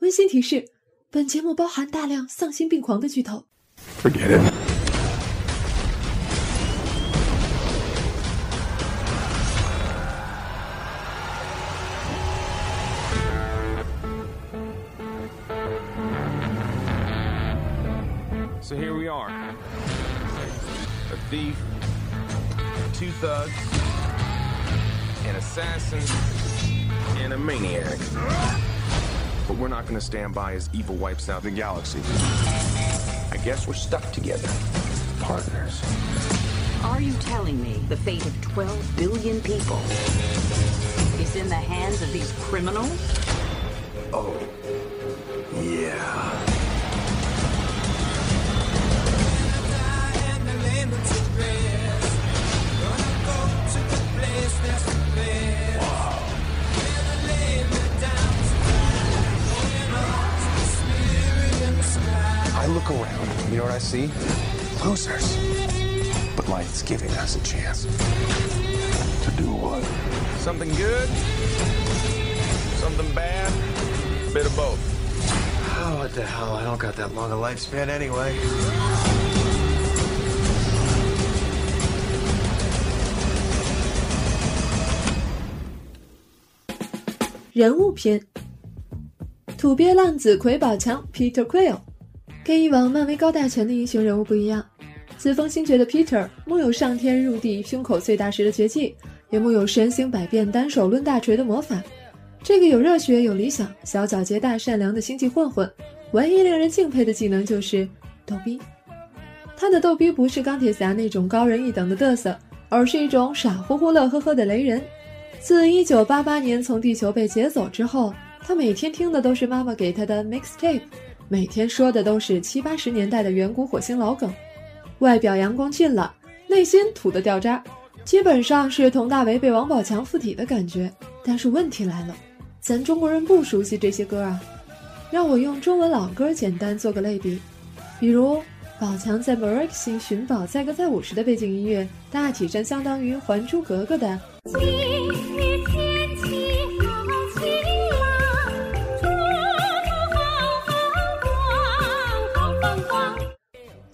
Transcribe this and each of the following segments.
温馨提示：本节目包含大量丧心病狂的剧透。Forget it. So here we are. A thief, two thugs, an assassin, and a maniac. But we're not gonna stand by as evil wipes out the galaxy. I guess we're stuck together. Partners. Are you telling me the fate of 12 billion people is in the hands of these criminals? Oh. Yeah. see? Losers. But life's giving us a chance. To do what? Something good, something bad, bit of both. Oh, what the hell? I don't got that long a lifespan anyway. 人物篇：土鳖浪子魁宝强 Peter Quill， 跟以往漫威高大全的英雄人物不一样，自风星爵的 Peter 木有上天入地、胸口碎大石的绝技，也木有神行百变、单手抡大锤的魔法。这个有热血、有理想、小皎洁、大善良的星际混混，唯一令人敬佩的技能就是逗逼。他的逗逼不是钢铁侠那种高人一等的嘚瑟，而是一种傻乎乎、乐呵呵的雷人。自1988年从地球被劫走之后，他每天听的都是妈妈给他的 mixtape，每天说的都是七八十年代的远古火星老梗。外表阳光俊朗，内心土的掉渣，基本上是佟大为被王宝强附体的感觉。但是问题来了，咱中国人不熟悉这些歌啊。让我用中文老歌简单做个类比，比如宝强在 m e r i x 寻宝载歌载舞时的背景音乐，大体上相当于《还珠格格》的。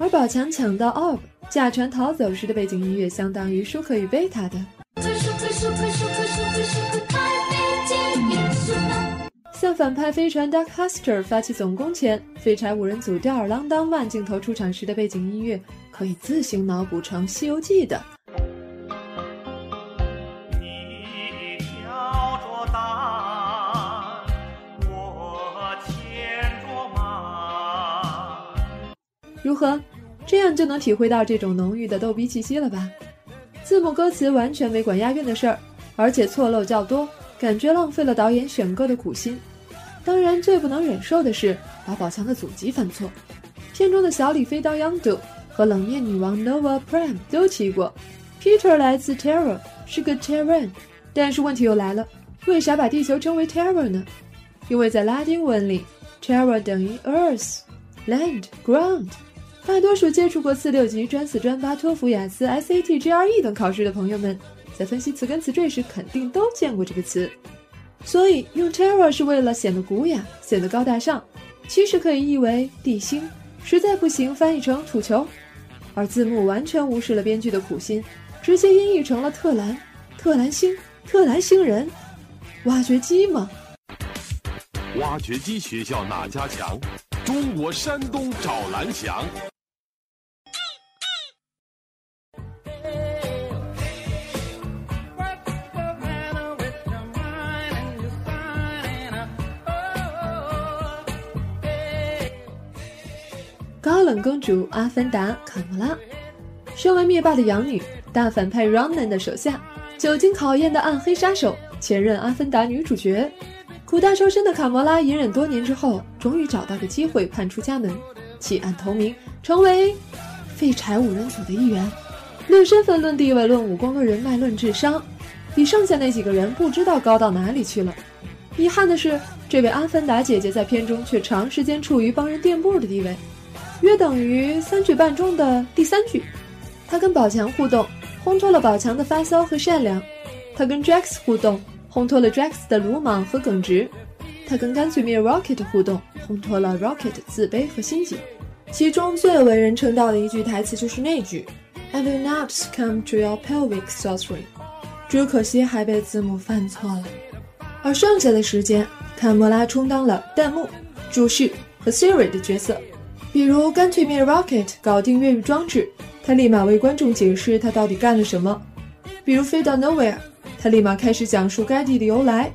而宝强抢到 Orb 驾船逃走时的背景音乐，相当于舒克与贝塔的。向反派飞船 Dark Huster 发起总攻前，废柴五人组吊儿郎当慢镜头出场时的背景音乐，可以自行脑补成《西游记》的。你挑着担，我牵着马。如何？这样就能体会到这种浓郁的逗逼气息了吧？字幕歌词完全没管押韵的事儿，而且错漏较多，感觉浪费了导演选歌的苦心。当然，最不能忍受的是把宝强的祖籍犯错。片中的小李飞刀 Yondu 和冷面女王 Nova Prime 都提过，Peter 来自 Terra，是个 Terran。但是问题又来了，为啥把地球称为 Terra 呢？因为在拉丁文里，Terra 等于 Earth、Land、Ground。大多数接触过四六级、专四、专八、托福、雅思、SAT、GRE 等考试的朋友们，在分析词根词缀时，肯定都见过这个词。所以用 Terra 是为了显得古雅、显得高大上，其实可以译为地心，实在不行翻译成土球。而字幕完全无视了编剧的苦心，直接音译成了特兰、特兰星、特兰星人，挖掘机吗？挖掘机学校哪家强？中国山东找蓝翔。冷公主阿凡达卡莫拉，身为灭霸的养女，大反派 Ronan 的手下，久经考验的暗黑杀手，前任阿凡达女主角，苦大仇深的卡莫拉，隐忍多年之后，终于找到个机会叛出家门，弃暗投明，成为废柴五人组的一员。论身份、论地位、论武功、论人脉、论智商，比剩下那几个人不知道高到哪里去了。遗憾的是，这位阿凡达姐姐在片中却长时间处于帮人垫步的地位。约等于三句半中的第三句，他跟宝强互动，烘托了宝强的发骚和善良；他跟 Drax 互动，烘托了 Drax 的鲁莽和耿直。他跟干脆面 Rocket 互动，烘托了 Rocket 自卑和心结。其中最为人称道的一句台词就是那句 "I will not succumb to your pelvic sorcery"，只可惜还被字幕犯错了。而剩下的时间，卡莫拉充当了弹幕、注释和 Siri 的角色。比如干脆面 Rocket 搞定越狱装置，他立马为观众解释他到底干了什么；比如飞到 Nowhere，他立马开始讲述该地的由来。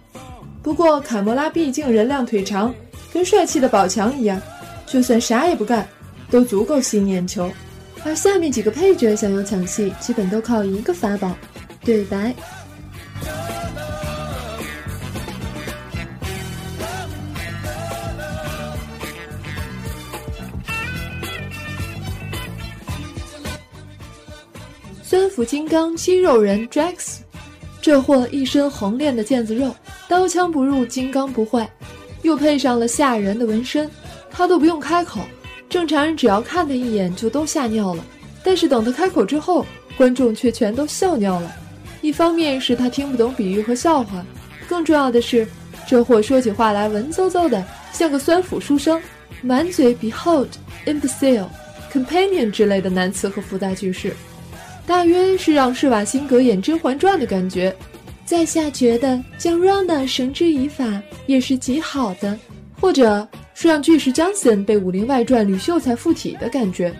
不过卡魔拉毕竟人靓腿长，跟帅气的宝强一样，就算啥也不干，都足够吸引眼球。而下面几个配角想要抢戏，基本都靠一个法宝——对白。酸腐金刚肌肉人 Drax，这货一身红练的腱子肉，刀枪不入，金刚不坏，又配上了吓人的纹身，他都不用开口，正常人只要看他一眼就都吓尿了。但是等他开口之后，观众却全都笑尿了。一方面是他听不懂比喻和笑话，更重要的是，这货说起话来文绉绉的，像个酸腐书生，满嘴 behold、imbecile、companion 之类的难词和复杂句式。大约是让施瓦辛格演《甄嬛传》的感觉，在下觉得将 Rona 绳之以法也是极好的，或者是让巨石 Johnson 被《武林外传》吕秀才附体的感觉。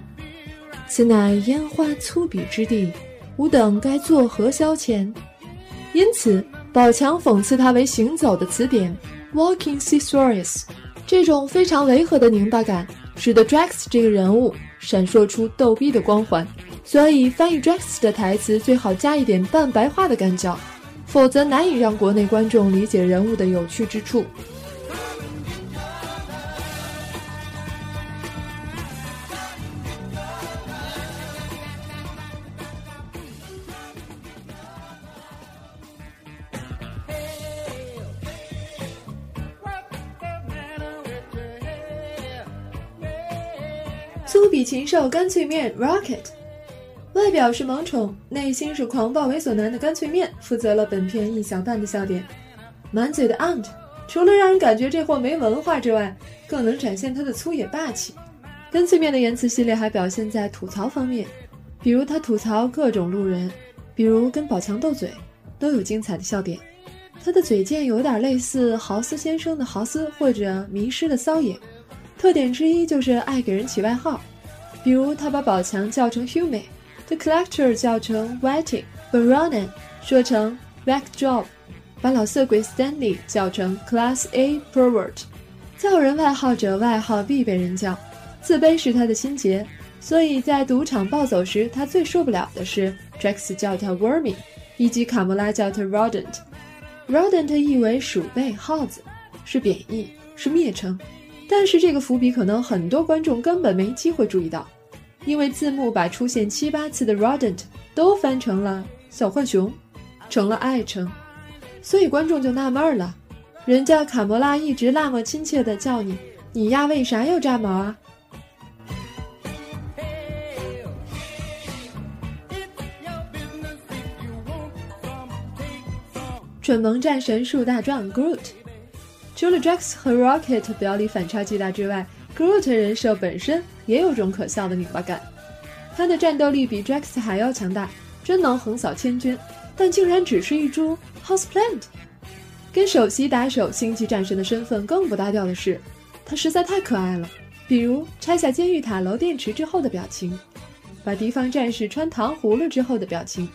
此乃烟花粗鄙之地，吾等该作何消遣？因此，宝强讽刺他为行走的词典 （Walking Thesaurus）。这种非常违和的拧巴感，使得 Drax 这个人物闪烁出逗逼的光环。所以，翻译 Drax 的台词最好加一点半白话的干脚，否则难以让国内观众理解人物的有趣之处。粗鄙禽兽干脆面 Rocket。外表是萌宠，内心是狂暴猥琐男的干脆面，负责了本片一小半的笑点。满嘴的 aunt，除了让人感觉这货没文化之外，更能展现他的粗野霸气。干脆面的言辞系列还表现在吐槽方面，比如他吐槽各种路人，比如跟宝强斗嘴，都有精彩的笑点。他的嘴贱有点类似豪斯先生的豪斯或者迷失的骚野，特点之一就是爱给人起外号，比如他把宝强叫成 Hume。The Collector 叫成 Whiting，Baronin 说成 back job，把老色鬼 Stanley 叫成 Class A Pervert。叫人外号者外号必被人叫，自卑是他的心结，所以在赌场暴走时，他最受不了的是 Drax 叫他 Wormy，以及卡莫拉叫他 Rodent。Rodent 意为鼠辈、耗子，是贬义，是蔑称。但是这个伏笔可能很多观众根本没机会注意到。因为字幕把出现七八次的 rodent 都翻成了小浣熊，成了爱称，所以观众就纳闷了：人家卡魔拉一直那么亲切的叫你，你丫为啥要炸毛啊？蠢萌战神树大壮 Groot，除了 Drax 和 Rocket 表里反差巨大之外，Groot 人设本身。也有种可笑的拧巴感，他的战斗力比 Drax 还要强大，真能横扫千军，但竟然只是一株 House Plant。跟首席打手星际战神的身份更不搭调的是，他实在太可爱了。比如拆下监狱塔楼电池之后的表情，把敌方战士穿糖葫芦之后的表情，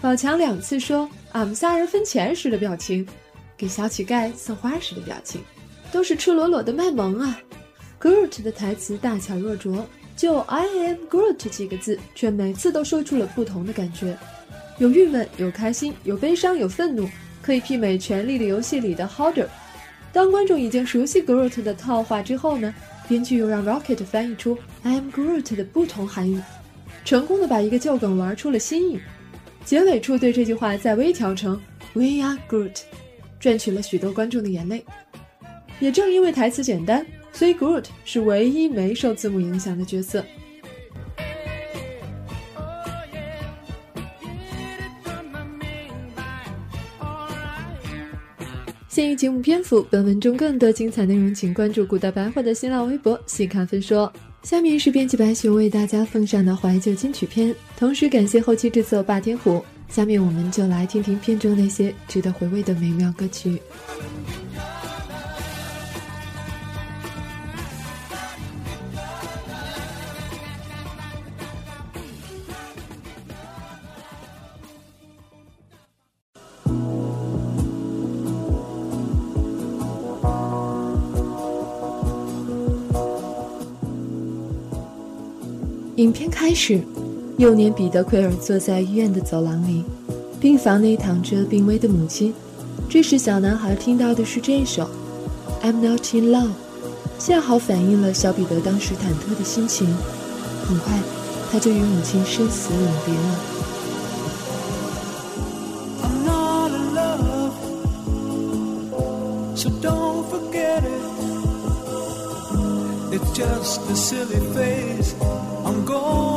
宝强两次说“俺们仨人分钱”时的表情，给小乞丐送花时的表情，都是赤裸裸的卖萌啊！Groot 的台词大巧若拙，就 "I am Groot" 几个字，却每次都说出了不同的感觉，有郁闷，有开心，有悲伤，有愤怒，可以媲美《权力的游戏》里的 Holder。当观众已经熟悉 Groot 的套话之后呢，编剧又让 Rocket 翻译出 "I am Groot" 的不同含义，成功的把一个旧梗玩出了新意。结尾处对这句话再微调成 "We are Groot"，赚取了许多观众的眼泪。也正因为台词简单。所以，Groot 是唯一没受字母影响的角色。喜鉴于节目篇幅，本文中更多精彩内容，请关注古大白话的新浪微博细看分说。下面是编辑白熊为大家奉上的怀旧金曲篇，同时感谢后期制作霸天虎。下面我们就来听听片中那些值得回味的美妙歌曲。影片开始，幼年彼得·奎尔坐在医院的走廊里，病房内躺着病危的母亲。这时，小男孩听到的是这首《I'm Not in Love》，恰好反映了小彼得当时忐忑的心情。很快，他就与母亲生死永别了。Just a silly phase goal.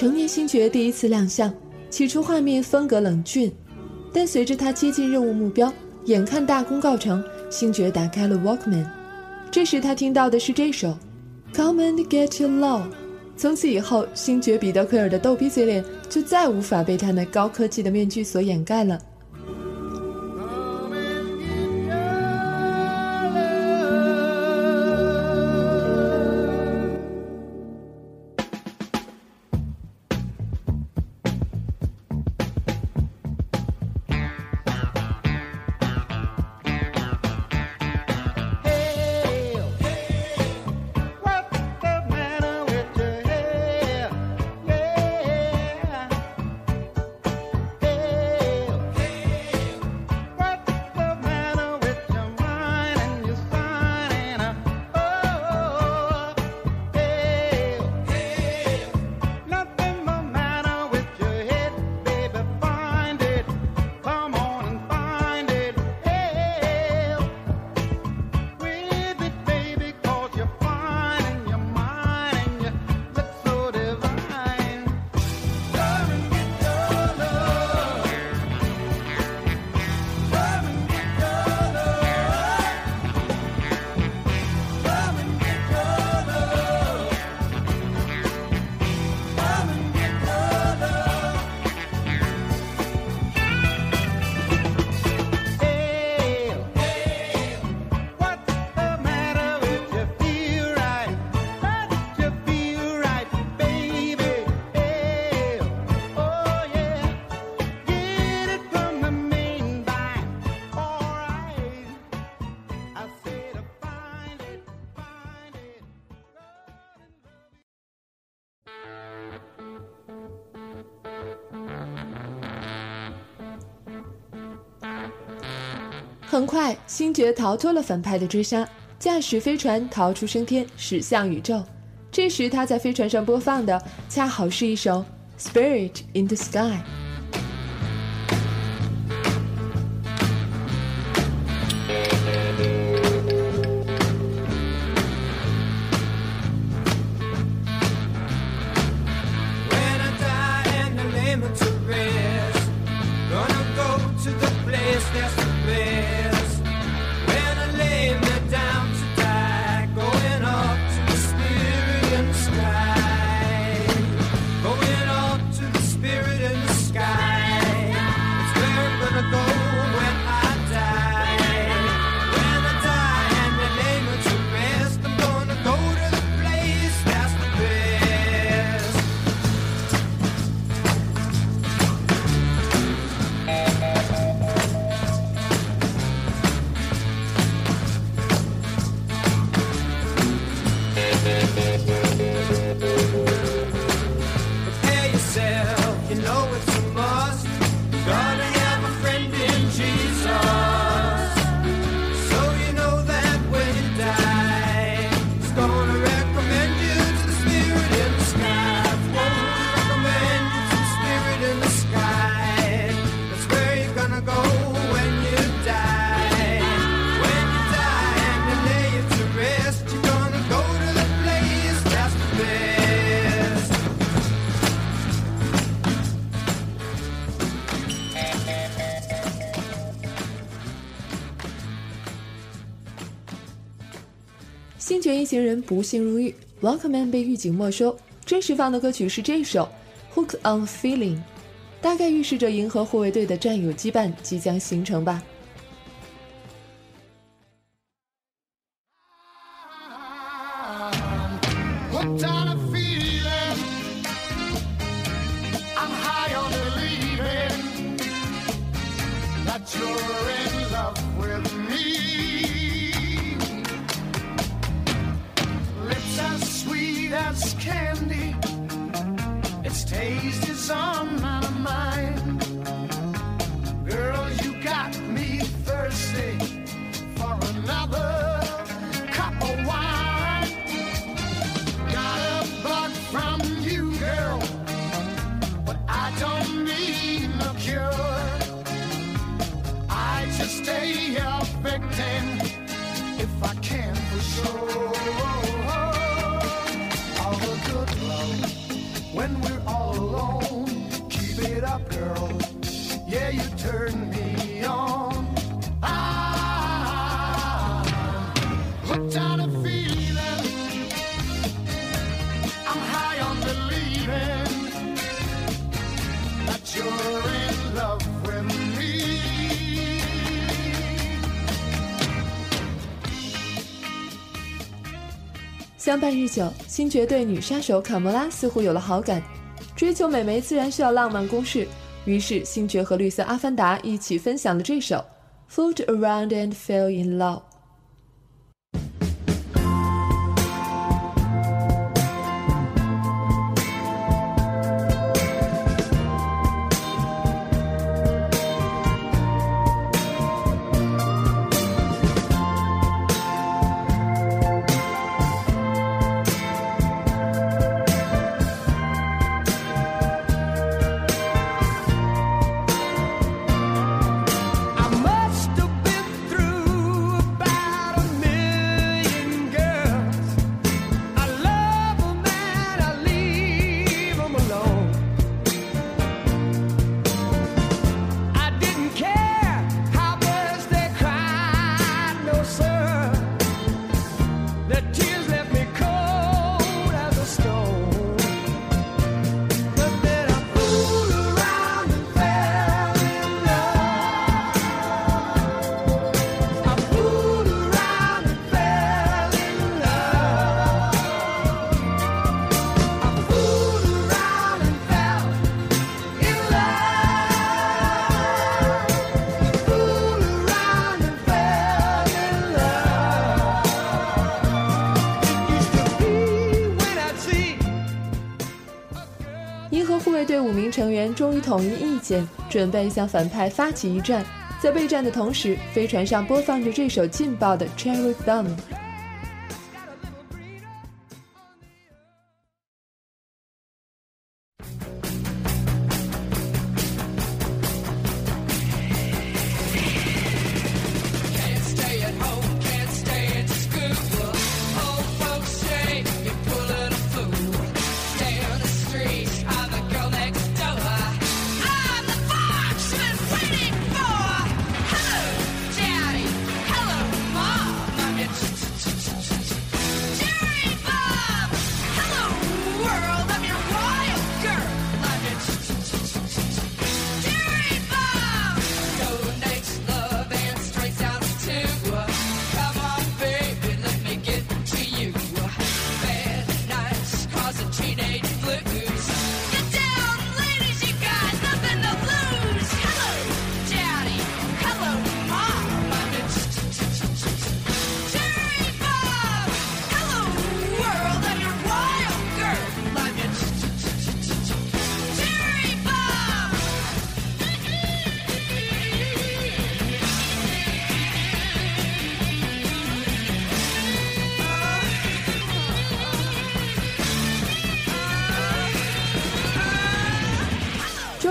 成年星爵第一次亮相，起初画面风格冷峻，但随着他接近任务目标，眼看大功告成，星爵打开了 Walkman。这时他听到的是这首《Come and Get Your Love》。从此以后，星爵彼得·奎尔的逗逼嘴脸就再无法被他那高科技的面具所掩盖了。很快，星爵逃脱了反派的追杀，驾驶飞船逃出升天，驶向宇宙。这时，他在飞船上播放的恰好是一首《Spirit in the Sky》。行人不幸入狱，Walkman 被狱警没收，真实放的歌曲是这首《Hook on Feeling》，大概预示着银河护卫队的战友羁绊即将形成吧。Sweet candy. Its taste is on 相伴日久，星爵对女杀手卡莫拉似乎有了好感。追求美眉自然需要浪漫攻势，于是星爵和绿色阿凡达一起分享了这首《Float Around and Fell in Love》。五名成员终于统一意见，准备向反派发起一战。在备战的同时，飞船上播放着这首劲爆的《Cherry Bomb》。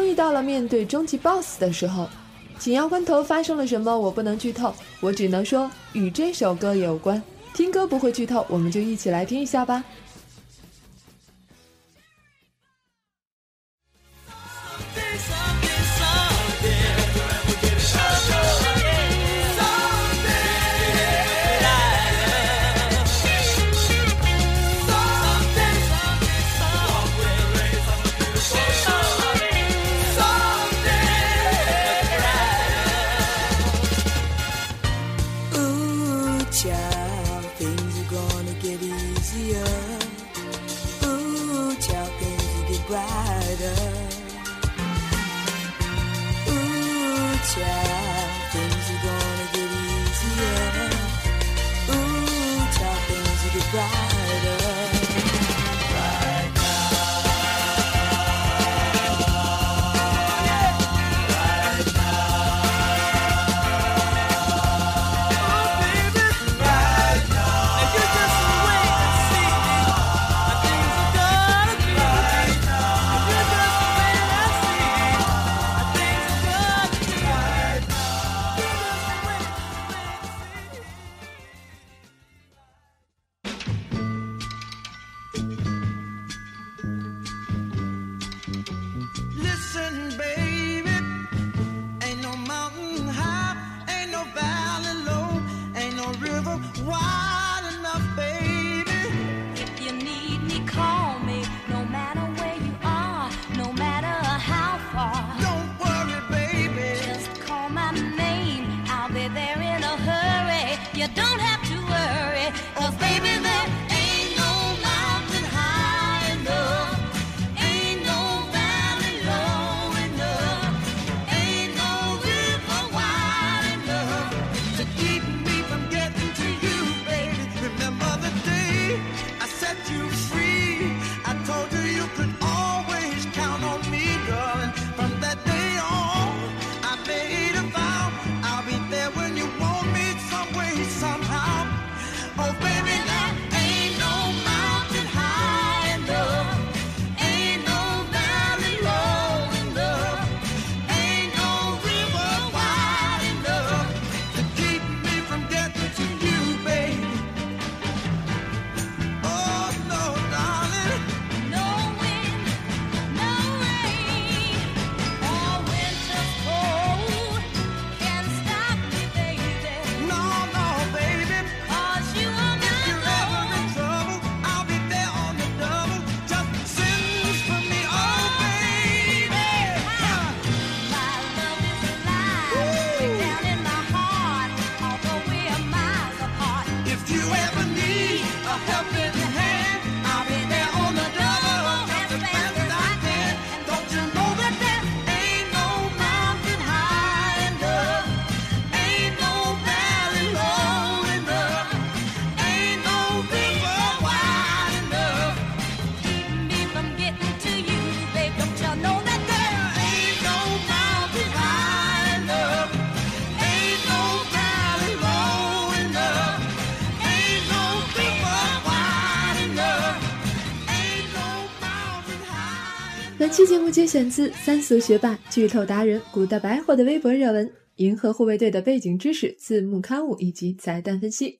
遇到了面对终极 BOSS 的时候，紧要关头发生了什么，我不能剧透，我只能说与这首歌有关。听歌不会剧透，我们就一起来听一下吧。节目节选自三俗学霸、剧透达人古代白货的微博热文《银河护卫队》的背景知识、字幕刊物以及彩蛋分析。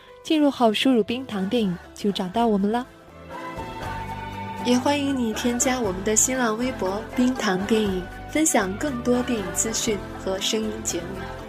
进入后输入“冰糖电影”就找到我们了。也欢迎你添加我们的新浪微博“冰糖电影”，分享更多电影资讯和声音节目。